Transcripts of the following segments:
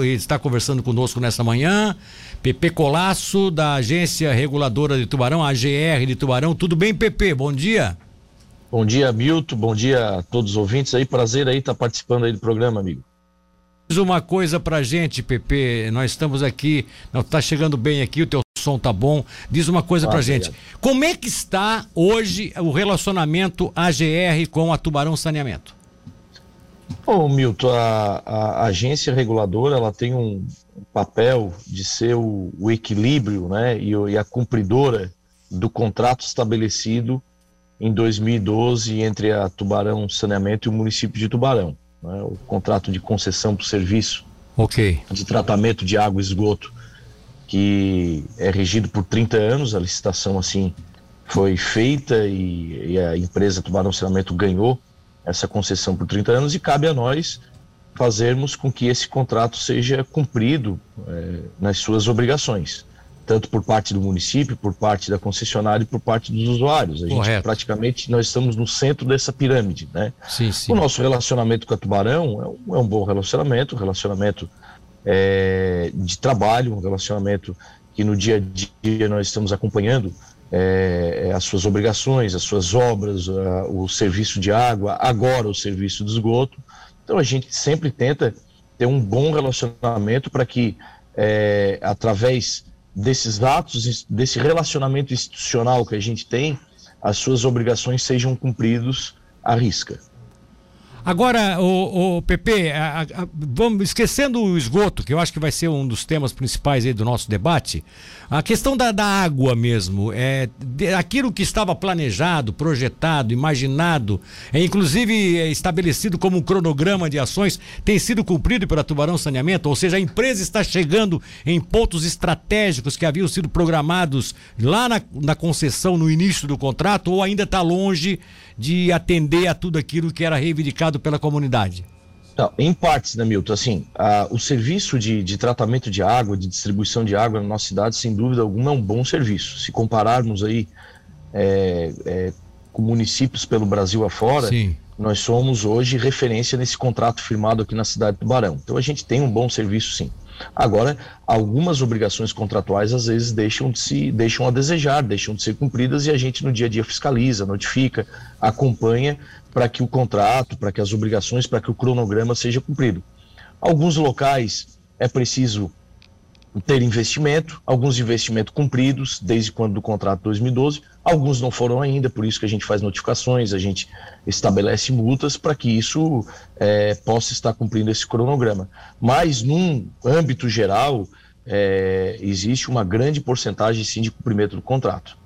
está conversando conosco nesta manhã. PP Colasso, da Agência Reguladora de Tubarão, AGR de Tubarão. Tudo bem, PP? Bom dia. Bom dia, Milton. Bom dia a todos os ouvintes aí. Prazer aí estar participando aí do programa, amigo. Diz uma coisa pra gente, PP. Nós estamos aqui, não tá chegando bem aqui, o teu som tá bom. Diz uma coisa ah, pra gente. Como é que está hoje o relacionamento AGR com a Tubarão Saneamento? Bom, Milton, a, a, agência reguladora ela tem um papel de ser o, o equilíbrio né, e, e, a cumpridora do contrato estabelecido em 2012 entre a Tubarão Saneamento e o município de Tubarão. Né, o contrato de concessão para o serviço okay. de tratamento de água e esgoto, que é regido por 30 anos, a licitação assim foi feita e, e a empresa Tubarão Saneamento ganhou essa concessão por 30 anos e cabe a nós fazermos com que esse contrato seja cumprido é, nas suas obrigações, tanto por parte do município, por parte da concessionária e por parte dos usuários. A Correto. gente praticamente nós estamos no centro dessa pirâmide, né? Sim, sim. O nosso relacionamento com a Tubarão é um, é um bom relacionamento, um relacionamento é, de trabalho, um relacionamento que no dia a dia nós estamos acompanhando é, é, as suas obrigações, as suas obras, a, o serviço de água, agora o serviço de esgoto. Então a gente sempre tenta ter um bom relacionamento para que, é, através desses atos, desse relacionamento institucional que a gente tem, as suas obrigações sejam cumpridas à risca. Agora, o, o PP, a, a, vamos esquecendo o esgoto, que eu acho que vai ser um dos temas principais aí do nosso debate. A questão da, da água mesmo, é de, aquilo que estava planejado, projetado, imaginado, é inclusive é, estabelecido como um cronograma de ações, tem sido cumprido pela Tubarão Saneamento, ou seja, a empresa está chegando em pontos estratégicos que haviam sido programados lá na, na concessão no início do contrato, ou ainda está longe de atender a tudo aquilo que era reivindicado pela comunidade? Não, em partes, né, Milton? Assim, a, o serviço de, de tratamento de água, de distribuição de água na nossa cidade, sem dúvida alguma, é um bom serviço. Se compararmos aí é, é, com municípios pelo Brasil afora, Sim. nós somos hoje referência nesse contrato firmado aqui na cidade do Tubarão. Então a gente tem um bom serviço, sim. Agora, algumas obrigações contratuais às vezes deixam de se deixam a desejar, deixam de ser cumpridas e a gente no dia a dia fiscaliza, notifica, acompanha para que o contrato, para que as obrigações, para que o cronograma seja cumprido. Alguns locais é preciso ter investimento, alguns investimentos cumpridos desde quando do contrato 2012, alguns não foram ainda, por isso que a gente faz notificações, a gente estabelece multas para que isso é, possa estar cumprindo esse cronograma. Mas, num âmbito geral, é, existe uma grande porcentagem sim de cumprimento do contrato.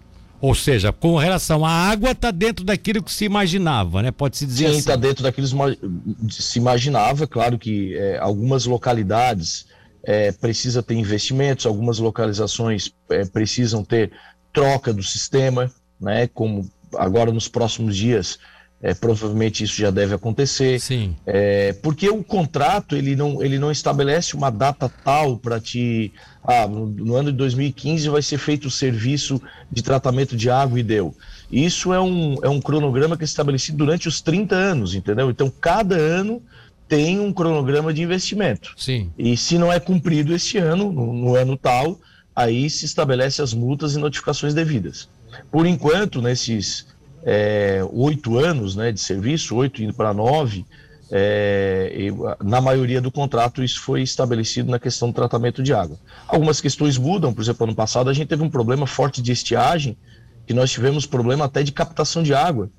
Ou seja, com relação à água, está dentro daquilo que se imaginava, né? Pode-se dizer Sim, assim. está dentro daquilo que se imaginava. Claro que é, algumas localidades é, precisa ter investimentos, algumas localizações é, precisam ter troca do sistema, né? Como agora nos próximos dias, é, provavelmente isso já deve acontecer. Sim. É, porque o contrato ele não, ele não estabelece uma data tal para te. Ah, no, no, ano de 2015 vai ser feito o serviço de tratamento de água e deu. Isso é um, é um cronograma que é estabelecido durante os 30 anos, entendeu? Então, cada ano tem um cronograma de investimento. Sim. E se não é cumprido esse ano, no, no ano tal, aí se estabelece as multas e notificações devidas. Por enquanto, nesses é, oito anos né, de serviço, oito indo para nove, é, na maioria do contrato isso foi estabelecido na questão do tratamento de água. Algumas questões mudam, por exemplo, ano passado a gente teve um problema forte de estiagem, que nós tivemos problema até de captação de água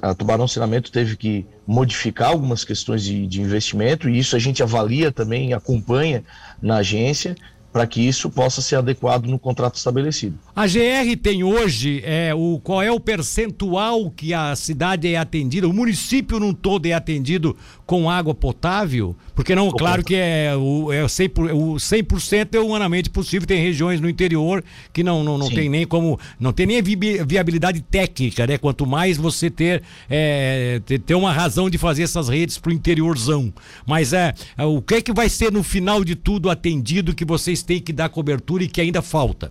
a Tubarão Saneamento teve que modificar algumas questões de, de investimento e isso a gente avalia também, acompanha na agência para que isso possa ser adequado no contrato estabelecido. A GR tem hoje é, o, qual é o percentual que a cidade é atendida, o município num todo é atendido com água potável? Porque não, claro que é o, é 100%, o 100% é humanamente possível, tem regiões no interior que não, não, não tem nem como, não tem nem viabilidade técnica, né? Quanto mais você ter, é, ter uma razão de fazer essas redes para o interiorzão. Mas é, é, o que é que vai ser no final de tudo atendido que vocês têm que dar cobertura e que ainda falta?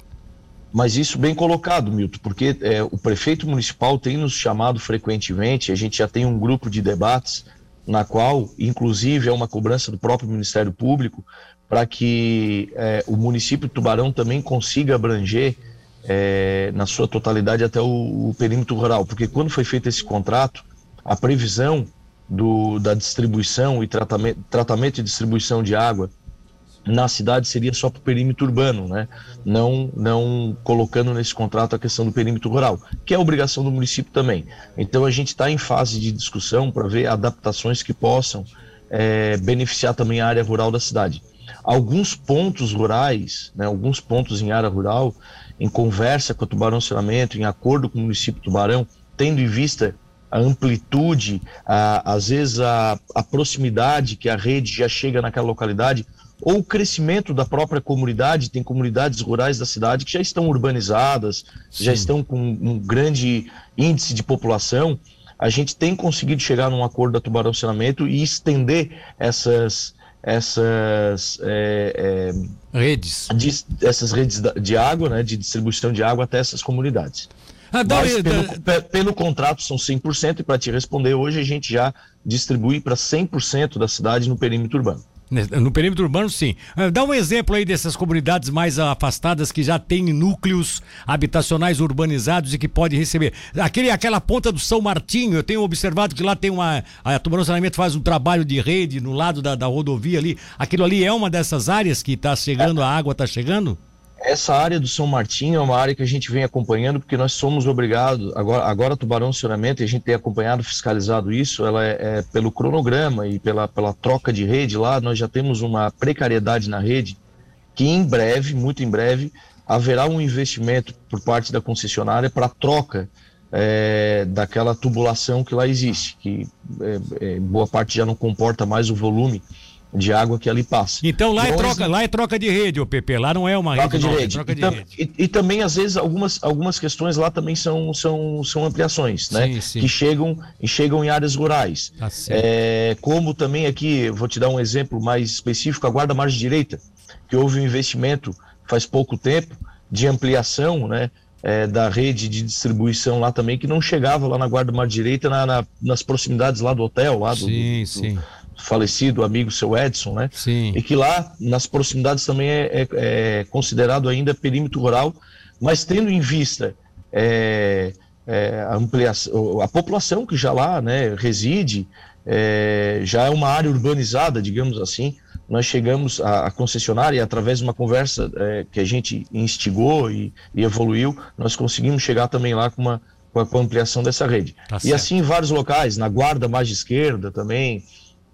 Mas isso bem colocado, Milton, porque é, o prefeito municipal tem nos chamado frequentemente, a gente já tem um grupo de debates na qual, inclusive, é uma cobrança do próprio Ministério Público para que é, o município de Tubarão também consiga abranger é, na sua totalidade até o, o, perímetro rural, porque quando foi feito esse contrato, a previsão do, da distribuição e tratamento, tratamento e distribuição de água na cidade seria só para o perímetro urbano, né? não, não colocando nesse contrato a questão do perímetro rural, que é obrigação do município também. Então a gente está em fase de discussão para ver adaptações que possam é, beneficiar também a área rural da cidade. Alguns pontos rurais, né, alguns pontos em área rural, em conversa com o Tubarão Saneamento, em acordo com o município Tubarão, tendo em vista a amplitude, a, às vezes a, a proximidade que a rede já chega naquela localidade, ou o crescimento da própria comunidade, tem comunidades rurais da cidade que já estão urbanizadas, Sim. já estão com um grande índice de população, a gente tem conseguido chegar num acordo da Tubarão Saneamento e estender essas, essas é, é, redes, de, essas redes de água, né, de distribuição de água até essas comunidades. Ah, Mas pelo, pelo, contrato são 100% e para te responder hoje a gente já distribui para 100% da cidade no perímetro urbano. No perímetro urbano, sim. Ah, dá um exemplo aí dessas comunidades mais afastadas que já têm núcleos habitacionais urbanizados e que podem receber. Aquele, aquela ponta do São Martinho, eu tenho observado que lá tem uma. A Tubarão Saneamento faz um trabalho de rede no lado da, da rodovia ali. Aquilo ali é uma dessas áreas que está chegando, a água está chegando? Essa área do São Martinho é uma área que a gente vem acompanhando porque nós somos obrigados, agora, agora Tubarão Acionamento, e a gente tem acompanhado, fiscalizado isso, ela é, é, pelo cronograma e pela, pela troca de rede lá, nós já temos uma precariedade na rede que em breve, muito em breve, haverá um investimento por parte da concessionária para troca é, daquela tubulação que lá existe, que é, é boa parte já não comporta mais o volume de água que ali passa. Então lá, é, troca, lá é troca de rede, o PP, lá não é uma troca rede. De rede. É troca e, de rede. E, e, também, às vezes, algumas, algumas questões lá também são, são, são ampliações, né? Sim, sim. Que chegam, chegam em áreas rurais. Tá é, como também aqui, vou te dar um exemplo mais específico, a Guarda Margem Direita, que houve um investimento faz pouco tempo de ampliação, né? É, da rede de distribuição lá também, que não chegava lá na Guarda Mar Direita, na, na, nas proximidades lá do hotel, lá do, sim, do, sim falecido amigo seu Edson, né? Sim. E que lá, nas proximidades, também é, é, é considerado ainda perímetro rural, mas tendo em vista é, é, a ampliação, a população que já lá né, reside, é, já é uma área urbanizada, digamos assim. Nós chegamos à concessionária, através de uma conversa é, que a gente instigou e, e, evoluiu, nós conseguimos chegar também lá com uma com a, ampliação dessa rede. Tá e assim em vários locais, na guarda mais esquerda também,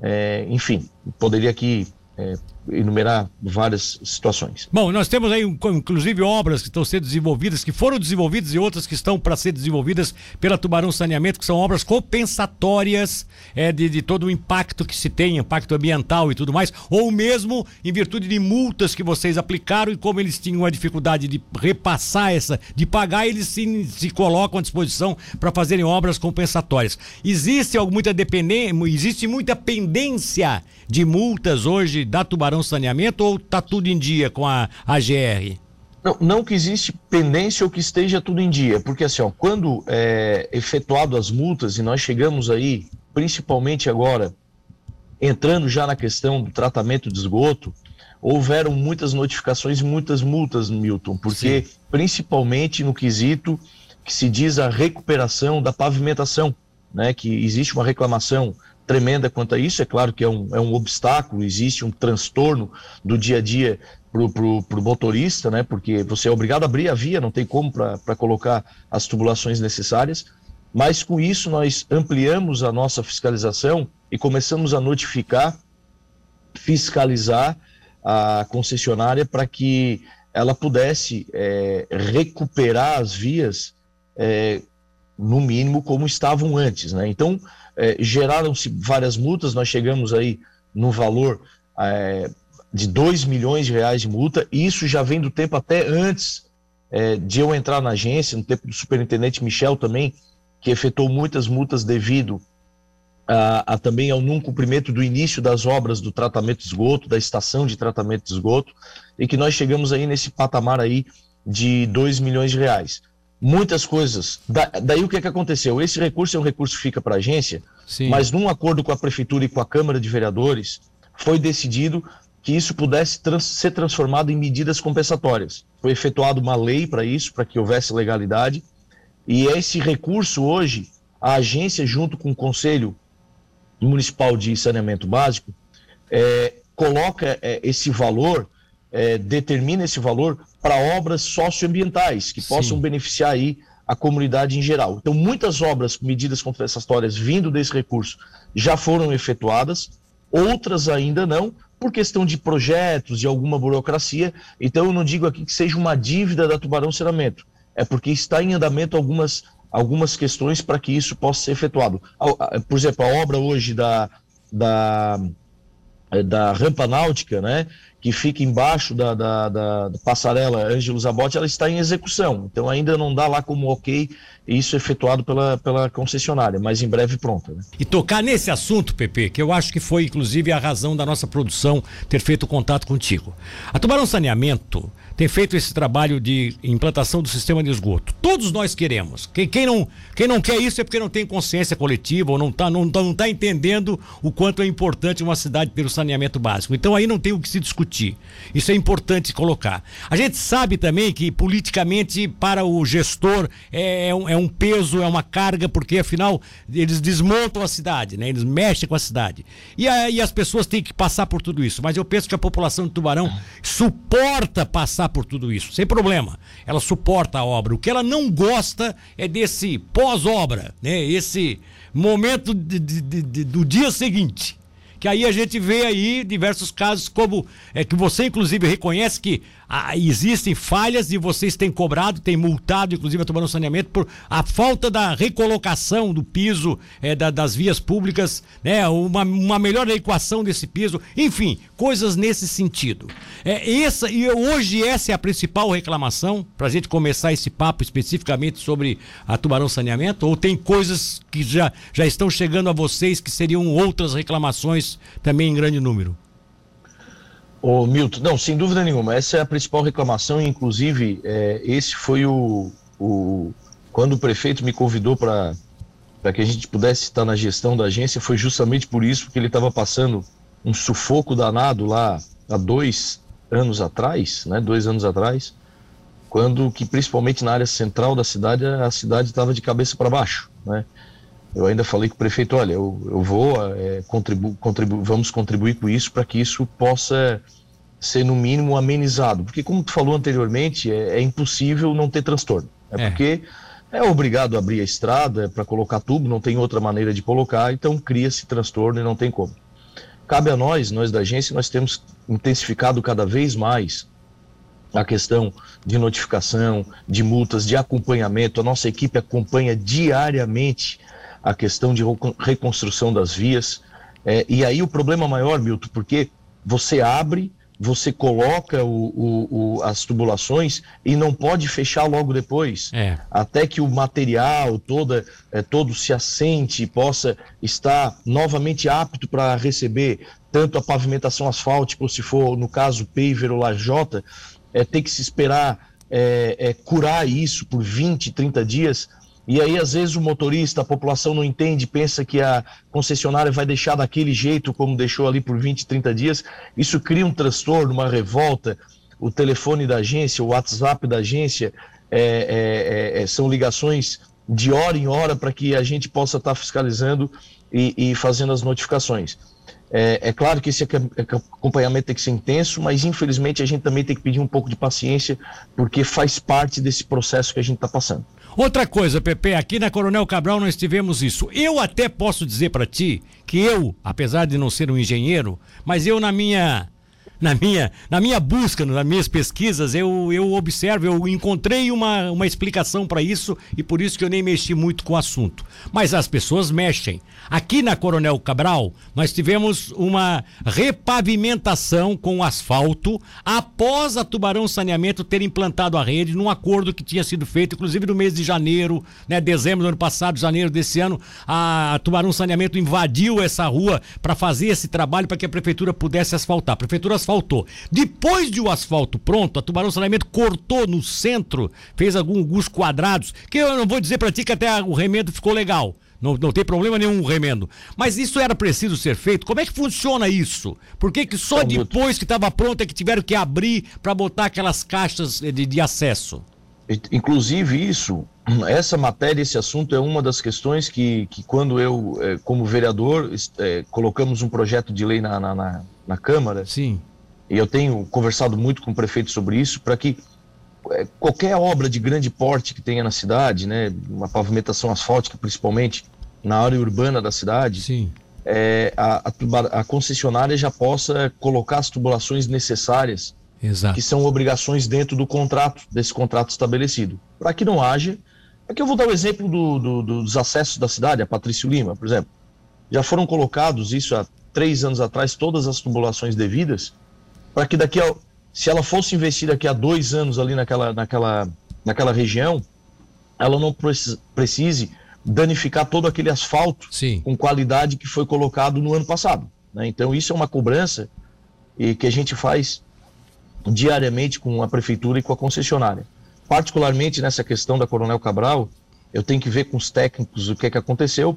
é, enfim, poderia aqui é, enumerar várias situações. Bom, nós temos aí inclusive obras que estão sendo desenvolvidas, que foram desenvolvidas e outras que estão para ser desenvolvidas pela Tubarão Saneamento, que são obras compensatórias é, de, de, todo o impacto que se tem, impacto ambiental e tudo mais, ou mesmo em virtude de multas que vocês aplicaram e como eles tinham a dificuldade de repassar essa, de pagar, eles se, se colocam à disposição para fazerem obras compensatórias. Existe muita dependência, existe muita pendência de multas hoje da Tubarão Saneamento ou está tudo em dia com a AGR? Não, não que existe pendência ou que esteja tudo em dia, porque assim, ó, quando é efetuado as multas e nós chegamos aí, principalmente agora, entrando já na questão do tratamento de esgoto, houveram muitas notificações e muitas multas, Milton, porque Sim. principalmente no quesito que se diz a recuperação da pavimentação, né, que existe uma reclamação tremenda quanto a isso. É claro que é um, é um obstáculo, existe um transtorno do dia a dia para o motorista, né? Porque você é obrigado a abrir a via, não tem como para colocar as tubulações necessárias. Mas com isso nós ampliamos a nossa fiscalização e começamos a notificar, fiscalizar a concessionária para que ela pudesse é, recuperar as vias é, no mínimo como estavam antes, né? Então é, geraram-se várias multas, nós chegamos aí no valor é, de 2 milhões de reais de multa, e isso já vem do tempo até antes é, de eu entrar na agência, no tempo do superintendente Michel também, que efetuou muitas multas devido a, a, também ao não cumprimento do início das obras do tratamento de esgoto, da estação de tratamento de esgoto, e que nós chegamos aí nesse patamar aí de 2 milhões de reais muitas coisas. Da, daí o que, é que aconteceu? Esse recurso é um recurso que fica para a agência, Sim. mas num acordo com a prefeitura e com a Câmara de Vereadores, foi decidido que isso pudesse trans ser transformado em medidas compensatórias. Foi efetuada uma lei para isso, para que houvesse legalidade, e esse recurso hoje, a agência, junto com o Conselho Municipal de Saneamento Básico, é, coloca é, esse valor, é, determina esse valor para obras socioambientais que possam Sim. beneficiar aí a comunidade em geral. Então, muitas obras, medidas compensatórias vindo desse recurso já foram efetuadas, outras ainda não, por questão de projetos, de alguma burocracia. Então, eu não digo aqui que seja uma dívida da Tubarão Ceramento, é porque está em andamento algumas, algumas questões para que isso possa ser efetuado. Por exemplo, a obra hoje da, da, da rampa náutica, né, que fica embaixo da, da, da, da passarela Ângelo Zabotti, ela está em execução. Então, ainda não dá lá como ok isso efetuado pela, pela concessionária, mas em breve pronta. Né? E tocar nesse assunto, Pepe, que eu acho que foi inclusive a razão da nossa produção ter feito contato contigo. A Tubarão Saneamento tem feito esse trabalho de implantação do sistema de esgoto. Todos nós queremos. Quem, quem, não, quem não quer isso é porque não tem consciência coletiva ou não está não, não tá entendendo o quanto é importante uma cidade ter o saneamento básico. Então aí não tem o que se discutir. Isso é importante colocar. A gente sabe também que politicamente para o gestor é, é, um, é um peso, é uma carga, porque afinal eles desmontam a cidade, né? eles mexem com a cidade. E aí as pessoas têm que passar por tudo isso. Mas eu penso que a população de Tubarão suporta passar por tudo isso, sem problema. Ela suporta a obra. O que ela não gosta é desse pós-obra, né? Esse momento de, de, de, do dia seguinte. Que aí a gente vê aí diversos casos como é que você inclusive reconhece que ah, existem falhas e vocês têm cobrado, têm multado, inclusive a Tubarão Saneamento, por a falta da recolocação do piso é, da, das vias públicas, né? Uma, uma melhor equação desse piso, enfim, coisas nesse sentido. É, essa, e hoje essa é a principal reclamação, para a gente começar esse papo especificamente sobre a Tubarão Saneamento, ou tem coisas que já, já estão chegando a vocês que seriam outras reclamações também em grande número? Ô, Milton, não, sem dúvida nenhuma. Essa é a principal reclamação, inclusive é, esse foi o, o. Quando o prefeito me convidou para que a gente pudesse estar na gestão da agência, foi justamente por isso, porque ele estava passando um sufoco danado lá há dois anos atrás, né? Dois anos atrás, quando que principalmente na área central da cidade, a cidade estava de cabeça para baixo, né? Eu ainda falei com o prefeito, olha, eu, eu vou, é, contribu, contribu, vamos contribuir com isso para que isso possa ser no mínimo amenizado, porque como tu falou anteriormente, é, é impossível não ter transtorno. É, é, porque é obrigado a abrir a estrada para colocar tubo, não tem outra maneira de colocar, então cria-se transtorno e não tem como. Cabe a nós, nós da agência, nós temos intensificado cada vez mais a questão de notificação, de multas, de acompanhamento. A nossa equipe acompanha diariamente a questão de reconstrução das vias. É, e aí o problema maior, Milton, porque você abre, você coloca o, o, o, as tubulações e não pode fechar logo depois. É. Até que o material toda, é, todo se assente e possa estar novamente apto para receber tanto a pavimentação asfáltica, ou se for, no caso, paver ou lajota, é, tem que se esperar é, é, curar isso por 20, 30 dias e aí, às vezes, o motorista, a população não entende, pensa que a concessionária vai deixar daquele jeito, como deixou ali por 20, 30 dias. Isso cria um transtorno, uma revolta. O telefone da agência, o WhatsApp da agência, é, é, é, são ligações de hora em hora para que a gente possa estar fiscalizando e, e fazendo as notificações. É, é, claro que esse acompanhamento tem que ser intenso, mas infelizmente a gente também tem que pedir um pouco de paciência, porque faz parte desse processo que a gente está passando. Outra coisa, Pepe, aqui na Coronel Cabral nós tivemos isso. Eu até posso dizer para ti que eu, apesar de não ser um engenheiro, mas eu na minha na minha, na minha busca, nas minhas pesquisas, eu, eu observo, eu encontrei uma, uma explicação para isso e por isso que eu nem mexi muito com o assunto. Mas as pessoas mexem. Aqui na Coronel Cabral, nós tivemos uma repavimentação com asfalto após a Tubarão Saneamento ter implantado a rede num acordo que tinha sido feito, inclusive no mês de janeiro, né, dezembro do ano passado, janeiro desse ano, a Tubarão Saneamento invadiu essa rua para fazer esse trabalho para que a prefeitura pudesse asfaltar. A prefeitura asfaltou asfaltou. Depois de o asfalto pronto, a Tubarão Saneamento cortou no centro, fez alguns quadrados, que eu não vou dizer para ti que até o remendo ficou legal. Não, não tem problema nenhum o remendo. Mas isso era preciso ser feito. Como é que funciona isso? Por que, que só então, depois que estava pronto é que tiveram que abrir para botar aquelas caixas de, de acesso? Inclusive isso, essa matéria, esse assunto é uma das questões que, que quando eu, é, como vereador, é, colocamos um projeto de lei na, na, na, Câmara. Sim. E eu tenho conversado muito com o prefeito sobre isso, para que é, qualquer obra de grande porte que tenha na cidade, né, uma pavimentação asfáltica principalmente na área urbana da cidade. É, a, a, a concessionária já possa colocar as tubulações necessárias Exato. que são obrigações dentro do contrato, desse contrato estabelecido. Para que não haja. Aqui eu vou dar o exemplo do, do, dos acessos da cidade, a Patrício Lima, por exemplo. Já foram colocados, isso há três anos atrás, todas as tubulações devidas, para que daqui a. Se ela fosse investir daqui a dois anos ali naquela, naquela, naquela região, ela não precise danificar todo aquele asfalto Sim. com qualidade que foi colocado no ano passado. Né? Então, isso é uma cobrança e que a gente faz diariamente com a prefeitura e com a concessionária. Particularmente nessa questão da Coronel Cabral, eu tenho que ver com os técnicos o que é que aconteceu.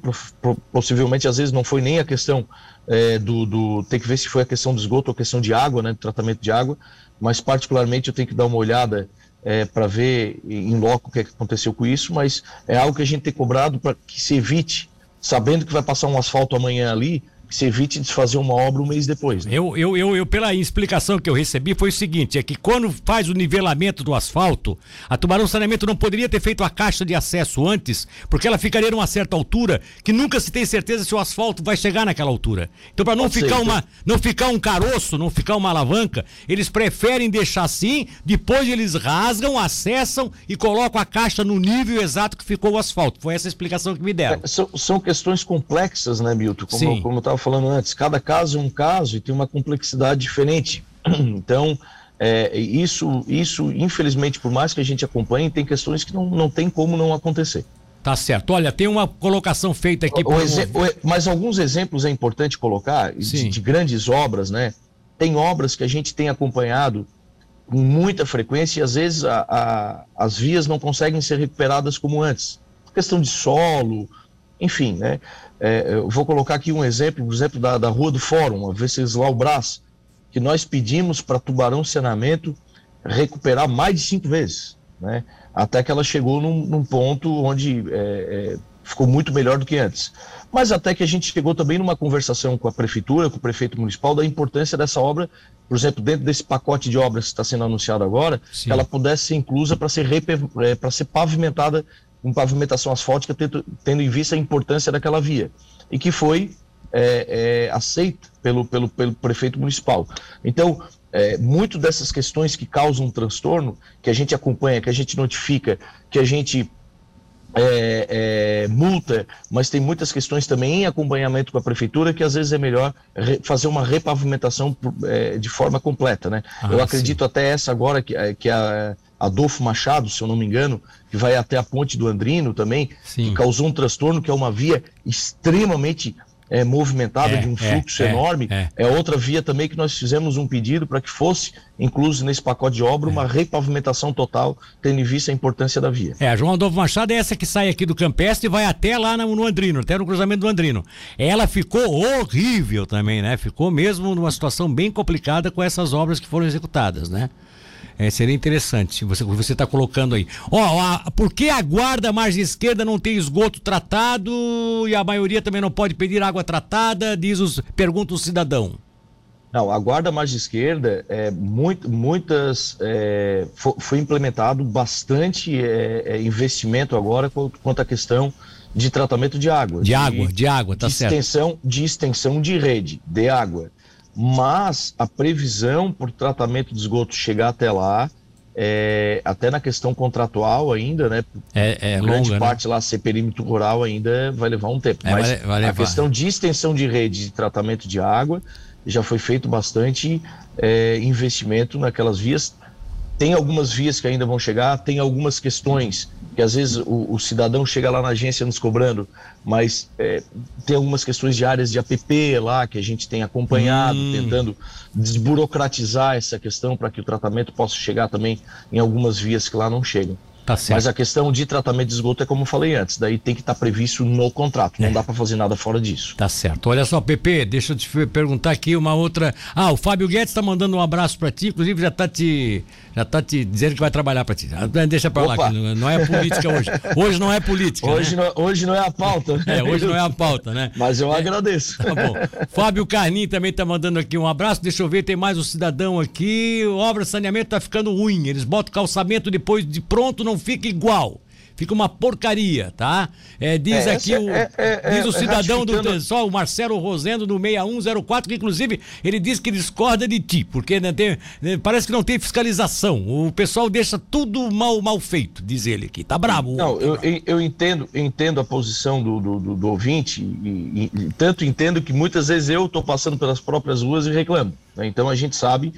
Possivelmente, às vezes, não foi nem a questão é, do, do. Tem que ver se foi a questão do esgoto ou a questão de água, né, do tratamento de água. Mas, particularmente, eu tenho que dar uma olhada é, para ver em loco o que, é que aconteceu com isso. Mas é algo que a gente tem cobrado para que se evite, sabendo que vai passar um asfalto amanhã ali, que se evite de fazer uma obra um mês depois. Né? Eu, eu, eu, eu, pela explicação que eu recebi, foi o seguinte: é que quando faz o nivelamento do asfalto, a Tubarão Saneamento não poderia ter feito a caixa de acesso antes, porque ela ficaria numa certa altura que nunca se tem certeza se o asfalto vai chegar naquela altura. Então, para não ficar uma, não ficar um caroço, não ficar uma alavanca, eles preferem deixar assim, depois eles rasgam, acessam e colocam a caixa no nível exato que ficou o asfalto. Foi essa a explicação que me deram. É, são, são questões complexas, né, Milton? Como, como eu estava falando antes, cada caso é um caso e tem uma complexidade diferente. Então, é, isso, isso, infelizmente, por mais que a gente acompanhe, tem questões que não, não tem como não acontecer. Tá certo. Olha, tem uma colocação feita aqui. Por... o, mas alguns exemplos é importante colocar de, de, grandes obras, né? Tem obras que a gente tem acompanhado com muita frequência e às vezes a, a, as vias não conseguem ser recuperadas como antes. Questão de solo, enfim, né? É, eu vou colocar aqui um exemplo, um exemplo da, da Rua do Fórum, a Venceslau Brás, que nós pedimos para Tubarão Saneamento recuperar mais de cinco vezes, né? Até que ela chegou num, num ponto onde é, é, ficou muito melhor do que antes. Mas até que a gente chegou também numa conversação com a prefeitura, com o prefeito municipal, da importância dessa obra, por exemplo, dentro desse pacote de obras que está sendo anunciado agora, Sim. que ela pudesse ser inclusa para ser, é, para ser pavimentada com pavimentação asfáltica, tendo, em vista a importância daquela via, e que foi é, é, aceito pelo, pelo, pelo prefeito municipal. Então, é, muito dessas questões que causam transtorno, que a gente acompanha, que a gente notifica, que a gente é, é, multa, mas tem muitas questões também em acompanhamento com a prefeitura que às vezes é melhor fazer uma repavimentação é, de forma completa, né? Ah, Eu acredito sim. até essa agora que, é, que a Adolfo Machado, se eu não me engano, que vai até a ponte do Andrino também, sim. que causou um transtorno que é uma via extremamente é, movimentada, é, de um é, fluxo é, enorme. É. é. outra via também que nós fizemos um pedido para que fosse incluso nesse pacote de obra uma é. repavimentação total, tendo em vista a importância da via. É, a João Adolfo Machado é essa que sai aqui do Campestre e vai até lá no, no Andrino, até no cruzamento do Andrino. Ela ficou horrível também, né? Ficou mesmo numa situação bem complicada com essas obras que foram executadas, né? É, seria interessante você você está colocando aí. Ó, oh, por que a guarda margem esquerda não tem esgoto tratado e a maioria também não pode pedir água tratada? Diz os pergunta o cidadão. Não, a guarda margem esquerda é muito, muitas é, foi, implementado bastante é, é, investimento agora quanto à questão de tratamento de água. De, de água, de água, tá de certo. Extensão, de extensão de rede de água mas a previsão por tratamento de esgoto chegar até lá, é, até na questão contratual ainda, né? É, é grande longa, né? parte né? lá ser perímetro rural ainda vai levar um tempo. É, mas vai, vai a questão de extensão de rede de tratamento de água já foi feito bastante é, investimento naquelas vias. Tem algumas vias que ainda vão chegar, tem algumas questões que às vezes o, o cidadão chega lá na agência nos cobrando, mas é, tem algumas questões de áreas de APP lá que a gente tem acompanhado, hum. tentando desburocratizar essa questão para que o tratamento possa chegar também em algumas vias que lá não chegam. Tá certo. Mas a questão de tratamento de esgoto é como eu falei antes, daí tem que estar tá previsto no contrato, não é. dá para fazer nada fora disso. Tá certo. Olha só, Pepe, deixa eu te perguntar aqui uma outra. Ah, o Fábio Guedes está mandando um abraço para ti, inclusive já está te já tá te dizendo que vai trabalhar para ti. Ah, deixa para lá, não é política hoje. Hoje não é política. Hoje, né? não, hoje não é a pauta. É, hoje não é a pauta, né? Mas eu é. agradeço. Tá bom. Fábio Carnim também está mandando aqui um abraço. Deixa eu ver, tem mais um cidadão aqui. Obra saneamento está ficando ruim. Eles botam calçamento depois de pronto, não fica igual fica uma porcaria, tá? É, diz é, aqui o, é, é, diz o é, cidadão do só o Marcelo Rosendo do 6104, que inclusive ele diz que discorda de ti, porque né, tem, né, parece que não tem fiscalização. O pessoal deixa tudo mal, mal feito, diz ele aqui. Tá bravo. Não, eu, eu entendo, entendo a posição do, do, do, do ouvinte, e, e, tanto entendo que muitas vezes eu estou passando pelas próprias ruas e reclamo. Né? Então a gente sabe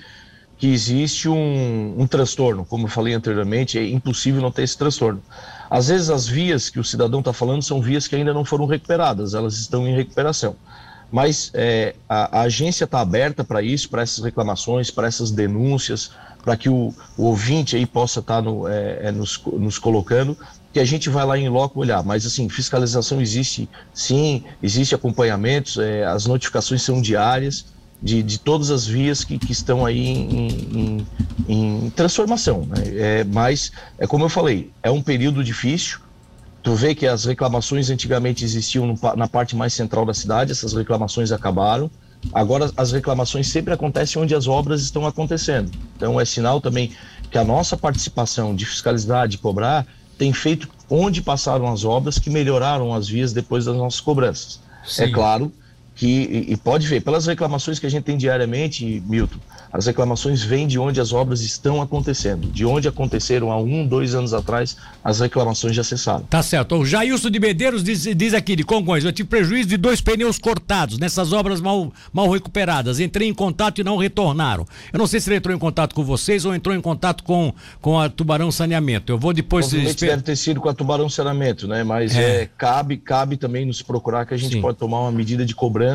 que existe um, um transtorno, como eu falei anteriormente, é impossível não ter esse transtorno. Às vezes as vias que o cidadão está falando são vias que ainda não foram recuperadas, elas estão em recuperação. Mas é, a, a, agência está aberta para isso, para essas reclamações, para essas denúncias, para que o, o, ouvinte aí possa estar tá no, é, é, nos, nos colocando, que a gente vai lá em loco olhar. Mas assim, fiscalização existe sim, existe acompanhamentos, é, as notificações são diárias de, de todas as vias que, que estão aí em, em, em transformação. Né? É, mas, é como eu falei, é um período difícil. Tu vê que as reclamações antigamente existiam no, na parte mais central da cidade, essas reclamações acabaram. Agora, as reclamações sempre acontecem onde as obras estão acontecendo. Então, é sinal também que a nossa participação de fiscalidade, de cobrar, tem feito onde passaram as obras que melhoraram as vias depois das nossas cobranças. É Sim. É claro que, e, pode ver, pelas reclamações que a gente tem diariamente, Milton, as reclamações vêm de onde as obras estão acontecendo. De onde aconteceram há um, dois anos atrás, as reclamações já cessaram. Tá certo. O Jailson de Medeiros diz, diz aqui, de Congonhas, eu tive prejuízo de dois pneus cortados nessas obras mal, mal recuperadas. Entrei em contato e não retornaram. Eu não sei se ele entrou em contato com vocês ou entrou em contato com, com a Tubarão Saneamento. Eu vou depois... Esper... deve ter sido com a Tubarão Saneamento, né? Mas é. É, cabe, cabe também nos procurar que a gente Sim. pode tomar uma medida de cobrança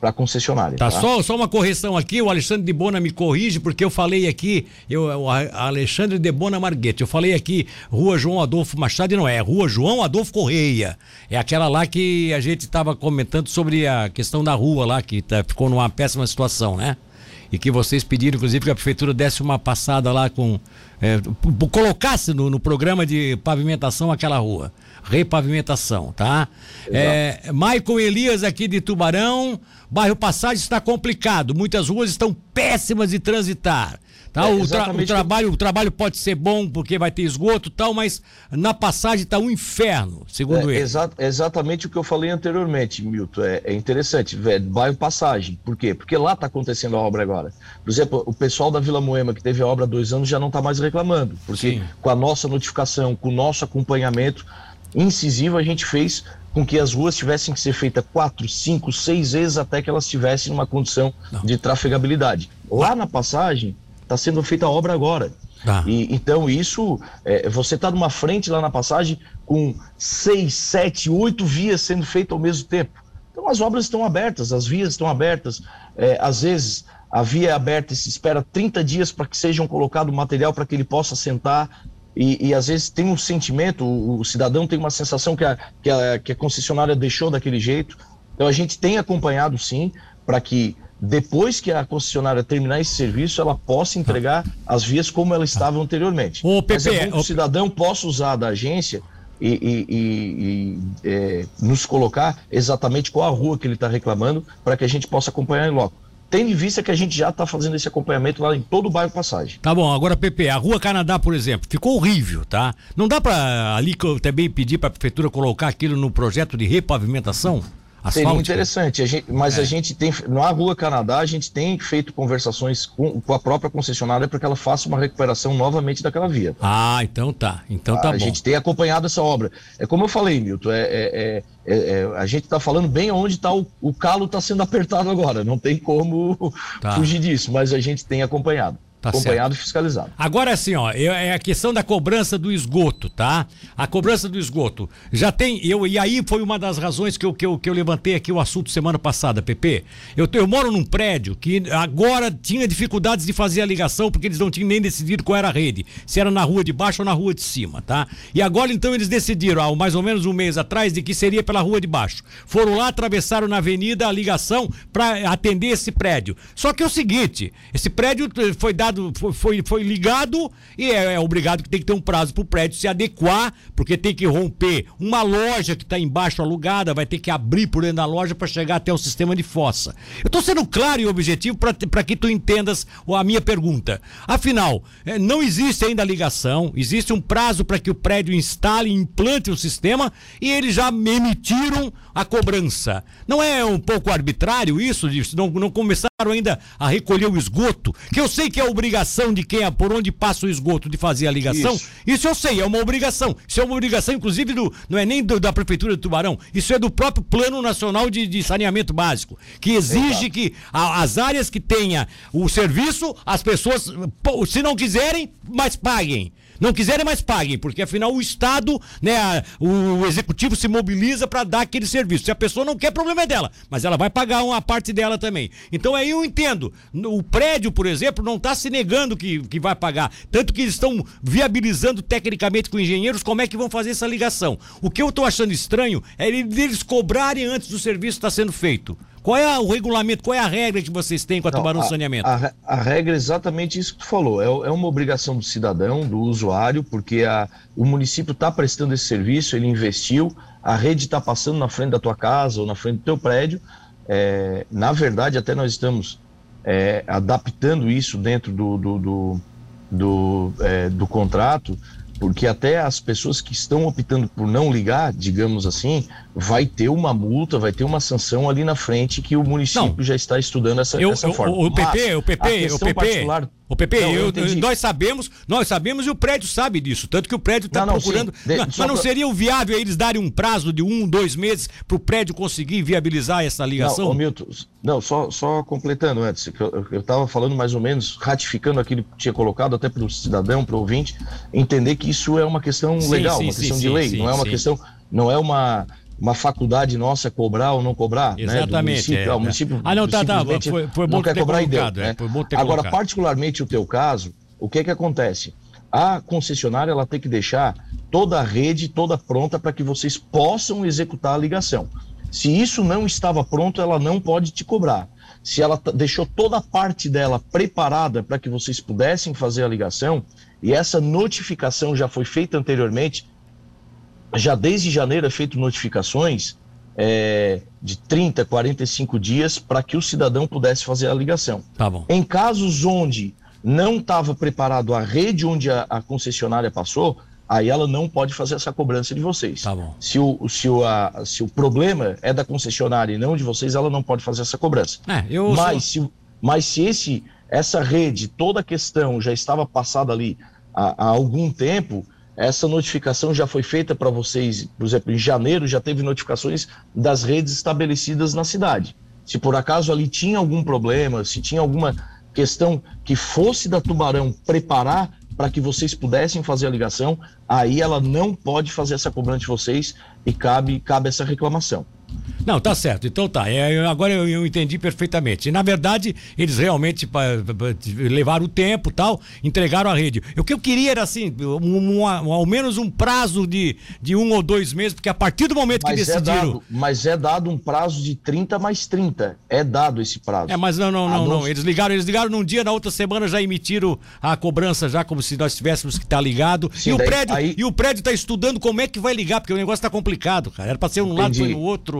para a concessionária. Tá, tá, Só, só uma correção aqui, o Alexandre de Bona me corrige, porque eu falei aqui, eu, o Alexandre de Bona Marguete, eu falei aqui Rua João Adolfo Machado, não é, Rua João Adolfo Correia. É aquela lá que a gente estava comentando sobre a questão da rua lá, que tá, ficou numa péssima situação, né? E que vocês pediram, inclusive, que a prefeitura desse uma passada lá com. É, colocasse no, no programa de pavimentação aquela rua repavimentação, tá? É, Michael Elias aqui de Tubarão, bairro Passagem está complicado, muitas ruas estão péssimas de transitar. Tá? É, o, tra o, trabalho, o trabalho pode ser bom porque vai ter esgoto e tal, mas na passagem está um inferno, segundo é, ele. Exa exatamente o que eu falei anteriormente, Milton. É, é interessante, velho, bairro passagem. Por quê? Porque lá está acontecendo a obra agora. Por exemplo, o pessoal da Vila Moema, que teve a obra há dois anos, já não está mais reclamando. Porque Sim. com a nossa notificação, com o nosso acompanhamento, incisivo, a gente fez com que as ruas tivessem que ser feitas quatro, cinco, seis vezes até que elas estivessem numa condição Não. de trafegabilidade. Lá na passagem está sendo feita a obra agora. Ah. E, então isso, é, você está numa frente lá na passagem com seis, sete, oito vias sendo feitas ao mesmo tempo. Então as obras estão abertas, as vias estão abertas. É, às vezes a via é aberta e se espera 30 dias para que sejam colocado material para que ele possa sentar e, e, às vezes tem um sentimento, o, o, cidadão tem uma sensação que a, que, a, que a concessionária deixou daquele jeito. Então a gente tem acompanhado sim, para que depois que a concessionária terminar esse serviço, ela possa entregar as vias como elas estavam anteriormente. O PP, Mas é bom que o cidadão possa usar da agência e, e, e, e é, nos colocar exatamente qual a rua que ele está reclamando para que a gente possa acompanhar em loco tendo em vista que a gente já está fazendo esse acompanhamento lá em todo o bairro Passagem. Tá bom, agora, Pepe, a Rua Canadá, por exemplo, ficou horrível, tá? Não dá para ali também pedir para a prefeitura colocar aquilo no projeto de repavimentação? Seria interessante, a gente, mas é. a gente tem, na Rua Canadá, a gente tem feito conversações com, com, a própria concessionária para que ela faça uma recuperação novamente daquela via. Ah, então tá, então tá a bom. A gente tem acompanhado essa obra. É como eu falei, Milton, é, é, é, é a gente está falando bem onde está o, o calo está sendo apertado agora, não tem como tá. fugir disso, mas a gente tem acompanhado. Tá acompanhado certo. e fiscalizado. Agora assim, ó, é a questão da cobrança do esgoto, tá? A cobrança do esgoto. Já tem, eu e aí foi uma das razões que eu, que eu, que eu levantei aqui o assunto semana passada, PP. Eu, eu moro num prédio que agora tinha dificuldades de fazer a ligação porque eles não tinham nem decidido qual era a rede, se era na rua de baixo ou na rua de cima, tá? E agora então eles decidiram, há mais ou menos um mês atrás, de que seria pela rua de baixo. Foram lá, atravessaram na avenida a ligação para atender esse prédio. Só que é o seguinte, esse prédio foi dado foi, foi, foi ligado e é, é, obrigado que tem que ter um prazo para o prédio se adequar, porque tem que romper uma loja que está embaixo alugada, vai ter que abrir por dentro da loja para chegar até o sistema de fossa. Eu estou sendo claro e objetivo para que tu entendas a minha pergunta. Afinal, é, não existe ainda ligação, existe um prazo para que o prédio instale e implante o sistema e eles já emitiram a cobrança. Não é um pouco arbitrário isso? Não, não começaram ainda a recolher o esgoto? Que eu sei que é obrigação de quem, é, por onde passa o esgoto, de fazer a ligação. Isso, isso eu sei, é uma obrigação. Isso é uma obrigação, inclusive, do, não é nem do, da Prefeitura de Tubarão, isso é do próprio Plano Nacional de, de Saneamento Básico, que exige Exato. que a, as áreas que tenha o serviço, as pessoas, se não quiserem, mas paguem. Não quiserem, mais paguem, porque afinal o Estado, né, a, o executivo se mobiliza para dar aquele serviço. Se a pessoa não quer, problema é dela, mas ela vai pagar uma parte dela também. Então aí eu entendo. O prédio, por exemplo, não está se negando que, que vai pagar. Tanto que eles estão viabilizando tecnicamente com engenheiros como é que vão fazer essa ligação. O que eu estou achando estranho é eles cobrarem antes do serviço estar tá sendo feito. Qual é o regulamento, qual é a regra que vocês têm com a Tubarão Saneamento? A, a, regra é exatamente isso que tu falou. É, é, uma obrigação do cidadão, do usuário, porque a, o município está prestando esse serviço, ele investiu, a rede está passando na frente da tua casa ou na frente do teu prédio. É, na verdade, até nós estamos é, adaptando isso dentro do, do, do, do, é, do contrato porque até as pessoas que estão optando por não ligar, digamos assim, vai ter uma multa, vai ter uma sanção ali na frente que o município não. já está estudando essa, eu, essa forma. O, o PP, o PP, o PP, o PP, não, eu, eu nós sabemos, nós sabemos e o prédio sabe disso. Tanto que o prédio está procurando. De, mas não seria viável eles darem um prazo de um, dois meses para o prédio conseguir viabilizar essa ligação? Não, Milton, não só, só completando antes, que eu estava falando mais ou menos, ratificando aquilo que tinha colocado, até para o cidadão, para o ouvinte, entender que isso é uma questão sim, legal, sim, uma sim, questão de lei, não é uma questão. Não é uma uma faculdade nossa cobrar ou não cobrar, Exatamente. Né, município, é, ah, o município ah, não, tá, tá. Foi, foi bom não quer cobrar colocado, e deu, é, né? Agora, colocado. particularmente o teu caso, o que que acontece? A concessionária ela tem que deixar toda a rede toda pronta para que vocês possam executar a ligação. Se isso não estava pronto, ela não pode te cobrar. Se ela deixou toda a parte dela preparada para que vocês pudessem fazer a ligação, e essa notificação já foi feita anteriormente, já desde janeiro é feito notificações é, de 30, 45 dias para que o cidadão pudesse fazer a ligação. Tá. Em casos onde não estava preparado a rede onde a, a, concessionária passou, aí ela não pode fazer essa cobrança de vocês. Tá. Se o, se o, a, se o problema é da concessionária e não de vocês, ela não pode fazer essa cobrança. É, eu mas, se, mas se esse, essa rede, toda a questão já estava passada ali há, há algum tempo, essa notificação já foi feita para vocês, por exemplo, em janeiro já teve notificações das redes estabelecidas na cidade. Se por acaso ali tinha algum problema, se tinha alguma questão que fosse da Tubarão preparar para que vocês pudessem fazer a ligação, aí ela não pode fazer essa cobrança de vocês e cabe, cabe essa reclamação. Não, tá certo. Então tá. É, agora eu, eu, entendi perfeitamente. E, na verdade, eles realmente pa, pa, levaram o tempo tal, entregaram a rede. O que eu queria era assim, um, um, ao menos um prazo de, de um ou dois meses, porque a partir do momento mas que é decidiram. É dado, mas é dado um prazo de 30 mais 30. É dado esse prazo. É, mas não, não, não, não. Eles ligaram, eles ligaram num dia, na outra semana já emitiram a cobrança, já como se nós tivéssemos que estar tá ligado. Sim, e, daí, o prédio, aí... e o prédio está estudando como é que vai ligar, porque o negócio está complicado, cara. Era para ser um Entendi. lado, foi no outro.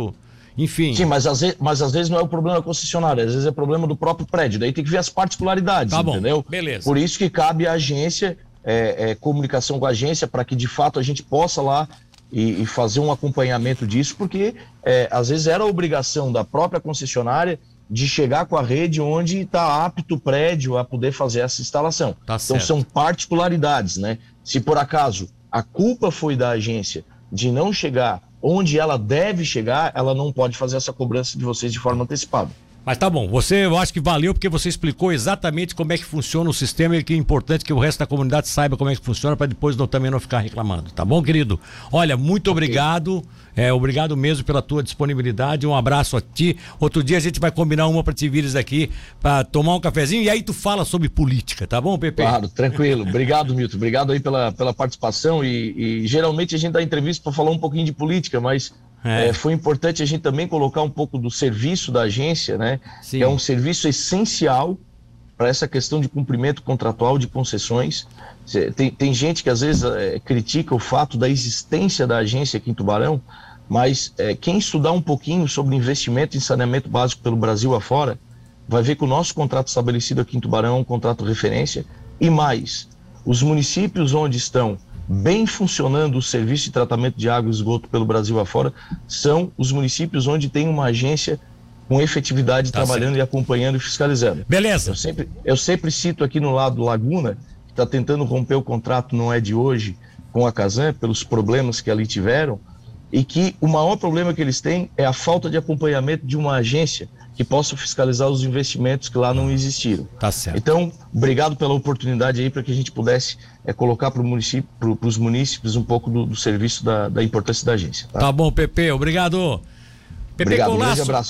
Enfim. Sim, mas às, vezes, mas às vezes não é o problema da concessionária, às vezes é problema do próprio prédio. Daí tem que ver as particularidades, tá bom, entendeu? Beleza. Por isso que cabe à agência, é, é, comunicação com a agência, para que de fato a gente possa lá e, e fazer um acompanhamento disso, porque é, às vezes era obrigação da própria concessionária de chegar com a rede onde está apto o prédio a poder fazer essa instalação. Tá então são particularidades, né? Se por acaso a culpa foi da agência de não chegar onde ela deve chegar, ela não pode fazer essa cobrança de vocês de forma antecipada. Mas tá bom, você eu acho que valeu porque você explicou exatamente como é que funciona o sistema e que é importante que o resto da comunidade saiba como é que funciona para depois não, também não ficar reclamando, tá bom, querido? Olha, muito okay. obrigado, é, obrigado mesmo pela tua disponibilidade, um abraço a ti. Outro dia a gente vai combinar uma para te vires aqui para tomar um cafezinho e aí tu fala sobre política, tá bom, Pepe? Claro, tranquilo. Obrigado, Milton. Obrigado aí pela, pela participação e, e geralmente a gente dá entrevista para falar um pouquinho de política, mas é. É, foi importante a gente também colocar um pouco do serviço da agência, né? Sim. Que é um serviço essencial para essa questão de cumprimento contratual de concessões. Tem, tem gente que às vezes é, critica o fato da existência da agência aqui em Tubarão, mas é, quem estudar um pouquinho sobre investimento em saneamento básico pelo Brasil afora, vai ver que o nosso contrato estabelecido aqui em Tubarão é um contrato referência e mais, os municípios onde estão bem funcionando o serviço de tratamento de água e esgoto pelo Brasil afora são os municípios onde tem uma agência com efetividade tá trabalhando certo. e acompanhando e fiscalizando. Beleza. Eu sempre, eu sempre cito aqui no lado Laguna, que está tentando romper o contrato, não é de hoje, com a Casan, pelos problemas que ali tiveram, e que o maior problema que eles têm é a falta de acompanhamento de uma agência que possa fiscalizar os investimentos que lá não existiram. Tá certo. Então, obrigado pela oportunidade aí para que a gente pudesse é, colocar para município, os munícipes um pouco do, do serviço da, da, importância da agência. Tá? tá bom, Pepe, obrigado. Pepe obrigado, Colasso. Um grande abraço.